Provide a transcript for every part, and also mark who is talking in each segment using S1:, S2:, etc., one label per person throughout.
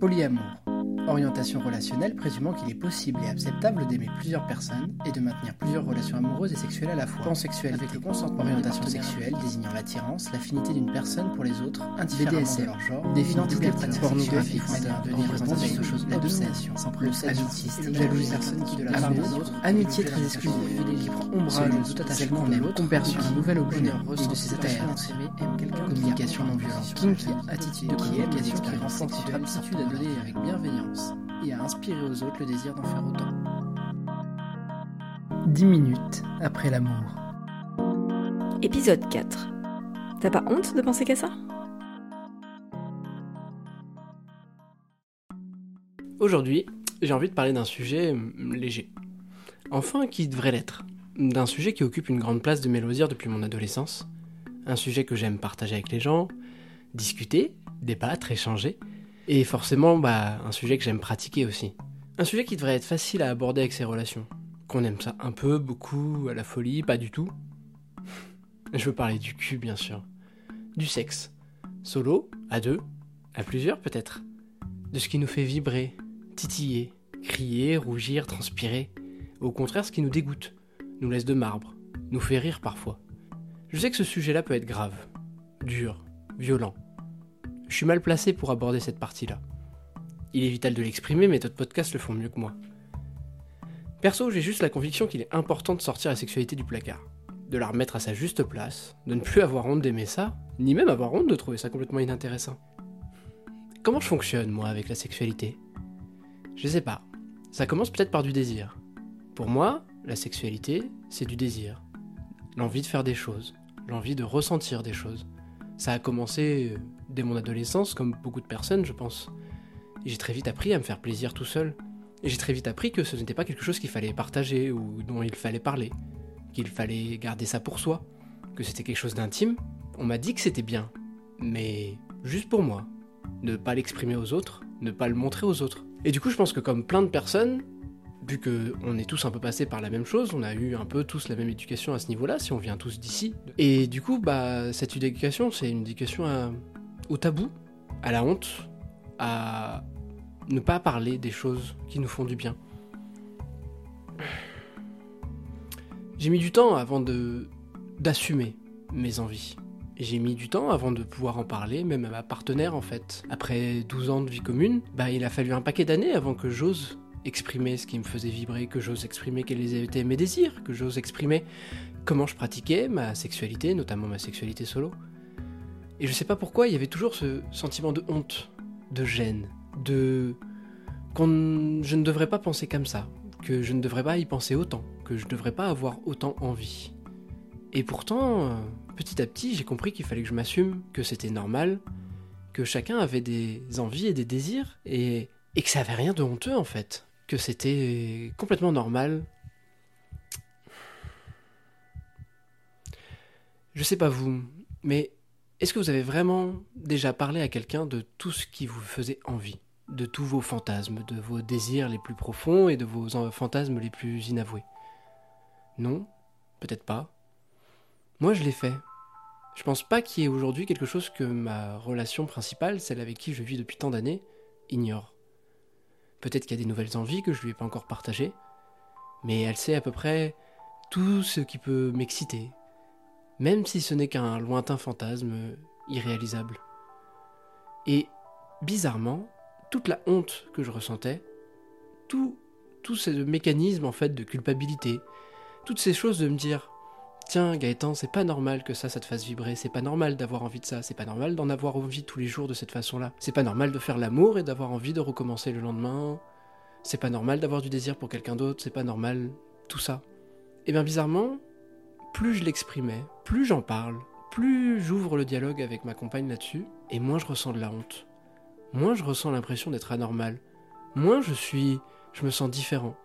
S1: Polyamour. Orientation relationnelle présumant qu'il est possible et acceptable d'aimer plusieurs personnes et de maintenir plusieurs relations amoureuses et sexuelles à la fois. Pansexuel avec le consentement. Orientation sexuelle désignant l'attirance, l'affinité d'une personne pour les autres, indifféremment de leur genre, des identités pornographiques, de représentation de choses, la domination, le sadisme, jalousie. personne qui de la part des autres, amitié très exclusive, qui prend ombrage de tout attachement aime, conversion d'un nouvel objet. et de ses attachements aime communication non violente, kinky, attitude de qui renforce de aptitude à donner avec bienveillance et à inspirer aux autres le désir d'en faire autant. 10 minutes après l'amour.
S2: Épisode 4. T'as pas honte de penser qu'à ça?
S3: Aujourd'hui, j'ai envie de parler d'un sujet léger. Enfin, qui devrait l'être. D'un sujet qui occupe une grande place de mes loisirs depuis mon adolescence. Un sujet que j'aime partager avec les gens, discuter, débattre, échanger, et forcément, bah, un sujet que j'aime pratiquer aussi. Un sujet qui devrait être facile à aborder avec ses relations. Qu'on aime ça un peu, beaucoup, à la folie, pas du tout. Je veux parler du cul, bien sûr. Du sexe. Solo, à deux, à plusieurs peut-être. De ce qui nous fait vibrer, titiller, crier, rougir, transpirer. Au contraire, ce qui nous dégoûte, nous laisse de marbre, nous fait rire parfois. Je sais que ce sujet-là peut être grave, dur, violent. Je suis mal placé pour aborder cette partie-là. Il est vital de l'exprimer, mais d'autres podcasts le font mieux que moi. Perso, j'ai juste la conviction qu'il est important de sortir la sexualité du placard, de la remettre à sa juste place, de ne plus avoir honte d'aimer ça, ni même avoir honte de trouver ça complètement inintéressant. Comment je fonctionne, moi, avec la sexualité? Je sais pas. Ça commence peut-être par du désir. Pour moi, la sexualité, c'est du désir. L'envie de faire des choses, l'envie de ressentir des choses. Ça a commencé dès mon adolescence, comme beaucoup de personnes, je pense. J'ai très vite appris à me faire plaisir tout seul. J'ai très vite appris que ce n'était pas quelque chose qu'il fallait partager ou dont il fallait parler. Qu'il fallait garder ça pour soi. Que c'était quelque chose d'intime. On m'a dit que c'était bien. Mais juste pour moi. Ne pas l'exprimer aux autres, ne pas le montrer aux autres. Et du coup, je pense que comme plein de personnes, vu qu'on est tous un peu passés par la même chose, on a eu un peu tous la même éducation à ce niveau-là, si on vient tous d'ici. Et du coup, bah, cette éducation, c'est une éducation à, au tabou, à la honte, à ne pas parler des choses qui nous font du bien. J'ai mis du temps avant de d'assumer mes envies. J'ai mis du temps avant de pouvoir en parler, même à ma partenaire en fait. Après 12 ans de vie commune, bah il a fallu un paquet d'années avant que j'ose exprimer ce qui me faisait vibrer, que j'ose exprimer quels étaient mes désirs, que j'ose exprimer comment je pratiquais ma sexualité, notamment ma sexualité solo. Et je sais pas pourquoi, il y avait toujours ce sentiment de honte, de gêne, de. qu'on je ne devrais pas penser comme ça, que je ne devrais pas y penser autant, que je ne devrais pas avoir autant envie. Et pourtant, petit à petit, j'ai compris qu'il fallait que je m'assume, que c'était normal, que chacun avait des envies et des désirs, et, et que ça avait rien de honteux en fait, que c'était complètement normal. Je sais pas vous, mais est-ce que vous avez vraiment déjà parlé à quelqu'un de tout ce qui vous faisait envie? De tous vos fantasmes, de vos désirs les plus profonds et de vos fantasmes les plus inavoués? Non? Peut-être pas? Moi, je l'ai fait. Je pense pas qu'il y ait aujourd'hui quelque chose que ma relation principale, celle avec qui je vis depuis tant d'années, ignore. Peut-être qu'il y a des nouvelles envies que je lui ai pas encore partagées, mais elle sait à peu près tout ce qui peut m'exciter, même si ce n'est qu'un lointain fantasme irréalisable. Et bizarrement, toute la honte que je ressentais, tout, tout ce mécanisme en fait de culpabilité, toutes ces choses de me dire Tiens, Gaëtan, c'est pas normal que ça, ça te fasse vibrer, c'est pas normal d'avoir envie de ça, c'est pas normal d'en avoir envie tous les jours de cette façon-là, c'est pas normal de faire l'amour et d'avoir envie de recommencer le lendemain, c'est pas normal d'avoir du désir pour quelqu'un d'autre, c'est pas normal, tout ça. Et bien bizarrement, plus je l'exprimais, plus j'en parle, plus j'ouvre le dialogue avec ma compagne là-dessus, et moins je ressens de la honte. Moins je ressens l'impression d'être anormal. Moins je suis. je me sens différent.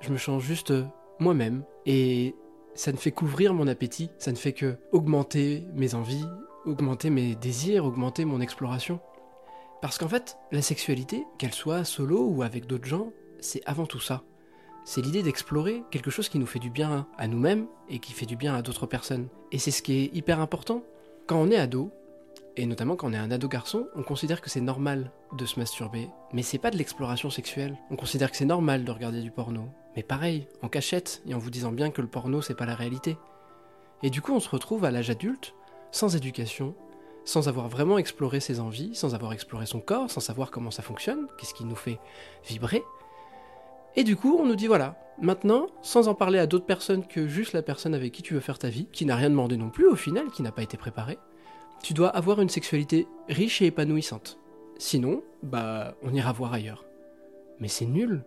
S3: Je me sens juste moi-même. Et ça ne fait qu'ouvrir mon appétit, ça ne fait que augmenter mes envies, augmenter mes désirs, augmenter mon exploration. Parce qu'en fait, la sexualité, qu'elle soit solo ou avec d'autres gens, c'est avant tout ça. c'est l'idée d'explorer quelque chose qui nous fait du bien à nous-mêmes et qui fait du bien à d'autres personnes. Et c'est ce qui est hyper important. Quand on est ado, et notamment quand on est un ado garçon, on considère que c'est normal de se masturber. Mais c'est pas de l'exploration sexuelle. On considère que c'est normal de regarder du porno. Mais pareil, en cachette, et en vous disant bien que le porno c'est pas la réalité. Et du coup, on se retrouve à l'âge adulte, sans éducation, sans avoir vraiment exploré ses envies, sans avoir exploré son corps, sans savoir comment ça fonctionne, qu'est-ce qui nous fait vibrer. Et du coup, on nous dit voilà, maintenant, sans en parler à d'autres personnes que juste la personne avec qui tu veux faire ta vie, qui n'a rien demandé non plus au final, qui n'a pas été préparée, tu dois avoir une sexualité riche et épanouissante. Sinon, bah, on ira voir ailleurs. Mais c'est nul.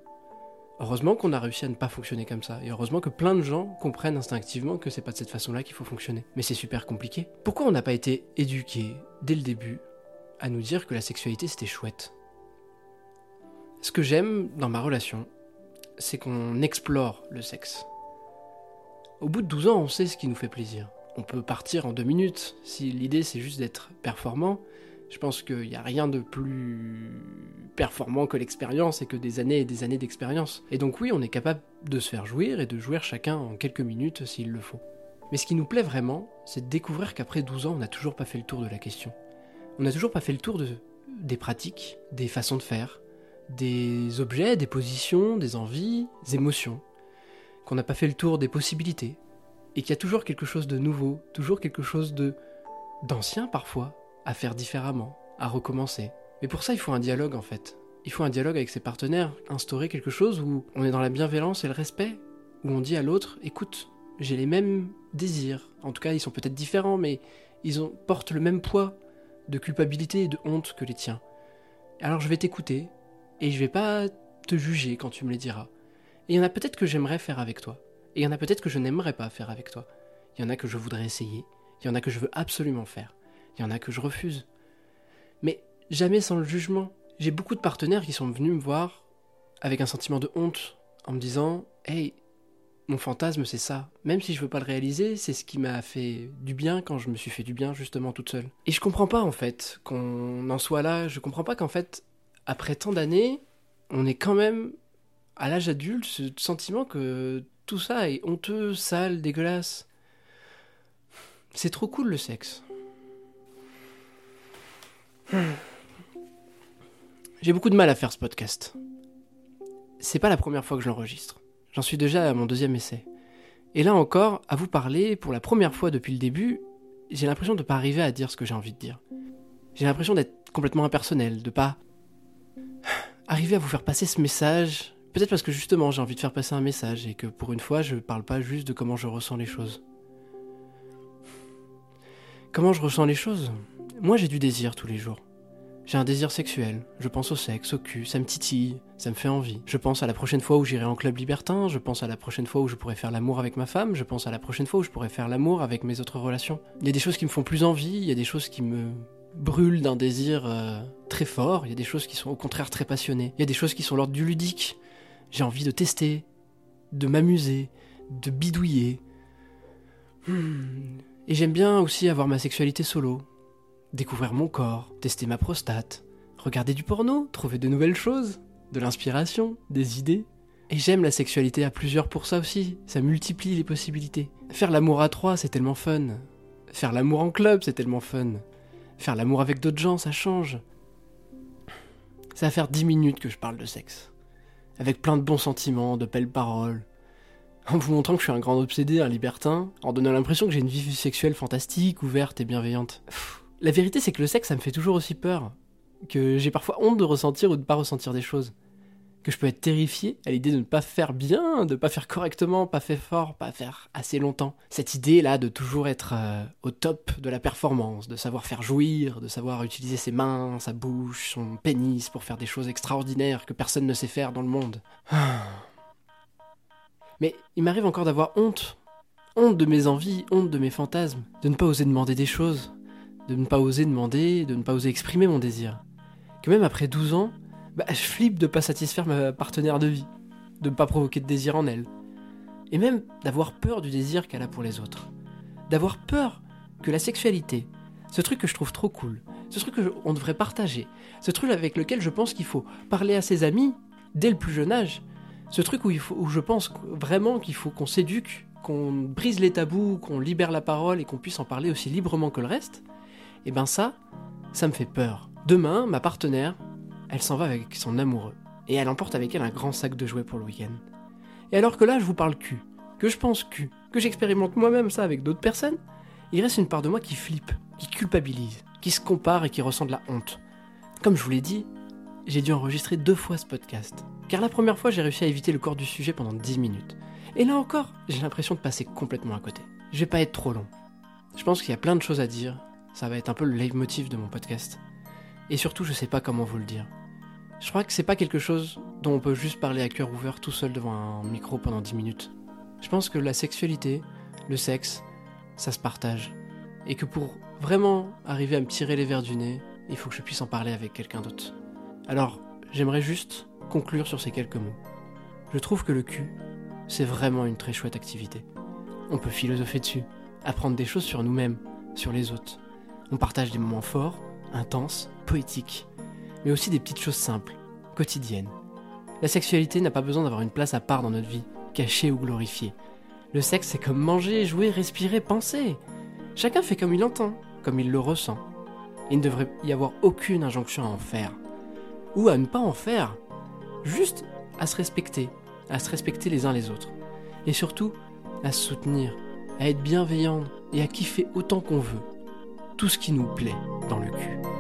S3: Heureusement qu'on a réussi à ne pas fonctionner comme ça, et heureusement que plein de gens comprennent instinctivement que c'est pas de cette façon-là qu'il faut fonctionner. Mais c'est super compliqué. Pourquoi on n'a pas été éduqué dès le début à nous dire que la sexualité c'était chouette? Ce que j'aime dans ma relation, c'est qu'on explore le sexe. Au bout de 12 ans, on sait ce qui nous fait plaisir. On peut partir en deux minutes. Si l'idée c'est juste d'être performant, je pense qu'il n'y a rien de plus performant que l'expérience et que des années et des années d'expérience. Et donc oui, on est capable de se faire jouir et de jouir chacun en quelques minutes s'il le faut. Mais ce qui nous plaît vraiment, c'est de découvrir qu'après 12 ans, on n'a toujours pas fait le tour de la question. On n'a toujours pas fait le tour de, des pratiques, des façons de faire, des objets, des positions, des envies, des émotions, qu'on n'a pas fait le tour des possibilités, et qu'il y a toujours quelque chose de nouveau, toujours quelque chose de d'ancien parfois, à faire différemment, à recommencer. Mais pour ça, il faut un dialogue en fait. Il faut un dialogue avec ses partenaires, instaurer quelque chose où on est dans la bienveillance et le respect, où on dit à l'autre, écoute, j'ai les mêmes désirs. En tout cas, ils sont peut-être différents, mais ils ont, portent le même poids de culpabilité et de honte que les tiens. Alors je vais t'écouter, et je vais pas te juger quand tu me les diras. Et il y en a peut-être que j'aimerais faire avec toi. Et il y en a peut-être que je n'aimerais pas faire avec toi. Il y en a que je voudrais essayer. Il y en a que je veux absolument faire. Il y en a que je refuse. Mais jamais sans le jugement. J'ai beaucoup de partenaires qui sont venus me voir avec un sentiment de honte en me disant Hey, mon fantasme c'est ça. Même si je veux pas le réaliser, c'est ce qui m'a fait du bien quand je me suis fait du bien justement toute seule. Et je comprends pas en fait qu'on en soit là. Je comprends pas qu'en fait après tant d'années, on est quand même à l'âge adulte ce sentiment que tout ça est honteux, sale, dégueulasse. C'est trop cool le sexe. J'ai beaucoup de mal à faire ce podcast. C'est pas la première fois que je l'enregistre. J'en suis déjà à mon deuxième essai. Et là encore, à vous parler, pour la première fois depuis le début, j'ai l'impression de pas arriver à dire ce que j'ai envie de dire. J'ai l'impression d'être complètement impersonnel, de pas arriver à vous faire passer ce message, peut-être parce que justement j'ai envie de faire passer un message et que pour une fois je parle pas juste de comment je ressens les choses. Comment je ressens les choses? Moi j'ai du désir tous les jours. J'ai un désir sexuel, je pense au sexe, au cul, ça me titille, ça me fait envie. Je pense à la prochaine fois où j'irai en club libertin, je pense à la prochaine fois où je pourrai faire l'amour avec ma femme, je pense à la prochaine fois où je pourrai faire l'amour avec mes autres relations. Il y a des choses qui me font plus envie, il y a des choses qui me brûle d'un désir euh, très fort, il y a des choses qui sont au contraire très passionnées, il y a des choses qui sont l'ordre du ludique. J'ai envie de tester, de m'amuser, de bidouiller. Hmm. Et j'aime bien aussi avoir ma sexualité solo, découvrir mon corps, tester ma prostate, regarder du porno, trouver de nouvelles choses, de l'inspiration, des idées. Et j'aime la sexualité à plusieurs pour ça aussi, ça multiplie les possibilités. Faire l'amour à trois, c'est tellement fun. Faire l'amour en club, c'est tellement fun. Faire l'amour avec d'autres gens, ça change. Ça va faire dix minutes que je parle de sexe. Avec plein de bons sentiments, de belles paroles. En vous montrant que je suis un grand obsédé, un libertin, en donnant l'impression que j'ai une vie sexuelle fantastique, ouverte et bienveillante. La vérité, c'est que le sexe, ça me fait toujours aussi peur. Que j'ai parfois honte de ressentir ou de pas ressentir des choses que je peux être terrifié à l'idée de ne pas faire bien, de ne pas faire correctement, pas faire fort, pas faire assez longtemps. Cette idée-là de toujours être euh, au top de la performance, de savoir faire jouir, de savoir utiliser ses mains, sa bouche, son pénis pour faire des choses extraordinaires que personne ne sait faire dans le monde. Mais il m'arrive encore d'avoir honte. Honte de mes envies, honte de mes fantasmes, de ne pas oser demander des choses, de ne pas oser demander, de ne pas oser exprimer mon désir. Que même après 12 ans, bah, je flippe de pas satisfaire ma partenaire de vie, de ne pas provoquer de désir en elle. Et même d'avoir peur du désir qu'elle a pour les autres. D'avoir peur que la sexualité, ce truc que je trouve trop cool, ce truc qu'on devrait partager, ce truc avec lequel je pense qu'il faut parler à ses amis dès le plus jeune âge, Ce truc où, il faut, où je pense vraiment qu'il faut qu'on s'éduque, qu'on brise les tabous, qu'on libère la parole et qu'on puisse en parler aussi librement que le reste, et ben ça, ça me fait peur. Demain, ma partenaire, elle s'en va avec son amoureux. Et elle emporte avec elle un grand sac de jouets pour le week-end. Et alors que là, je vous parle cul, que je pense cul, que j'expérimente moi-même ça avec d'autres personnes, il reste une part de moi qui flippe, qui culpabilise, qui se compare et qui ressent de la honte. Comme je vous l'ai dit, j'ai dû enregistrer deux fois ce podcast. Car la première fois, j'ai réussi à éviter le corps du sujet pendant 10 minutes. Et là encore, j'ai l'impression de passer complètement à côté. Je vais pas être trop long. Je pense qu'il y a plein de choses à dire. Ça va être un peu le leitmotiv de mon podcast. Et surtout, je sais pas comment vous le dire. Je crois que c'est pas quelque chose dont on peut juste parler à cœur ouvert tout seul devant un micro pendant 10 minutes. Je pense que la sexualité, le sexe, ça se partage. Et que pour vraiment arriver à me tirer les verres du nez, il faut que je puisse en parler avec quelqu'un d'autre. Alors, j'aimerais juste conclure sur ces quelques mots. Je trouve que le cul, c'est vraiment une très chouette activité. On peut philosopher dessus, apprendre des choses sur nous-mêmes, sur les autres. On partage des moments forts, intenses, poétiques, mais aussi des petites choses simples, quotidiennes. La sexualité n'a pas besoin d'avoir une place à part dans notre vie, cachée ou glorifiée. Le sexe, c'est comme manger, jouer, respirer, penser. Chacun fait comme il entend, comme il le ressent. Il ne devrait y avoir aucune injonction à en faire. Ou à ne pas en faire. Juste à se respecter, à se respecter les uns les autres. Et surtout, à se soutenir, à être bienveillant et à kiffer autant qu'on veut. Tout ce qui nous plaît dans le cul.